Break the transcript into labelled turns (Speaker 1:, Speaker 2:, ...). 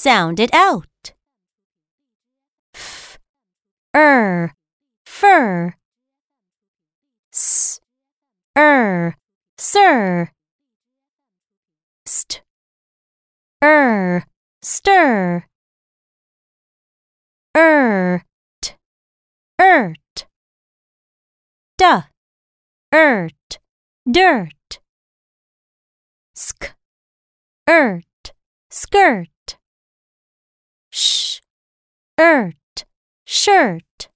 Speaker 1: Sound it out. F, er, fur. S, er, sir. St, er, stir. Er, t, ert. D, ert, dirt. Sk, ert, skirt. Ert, shirt.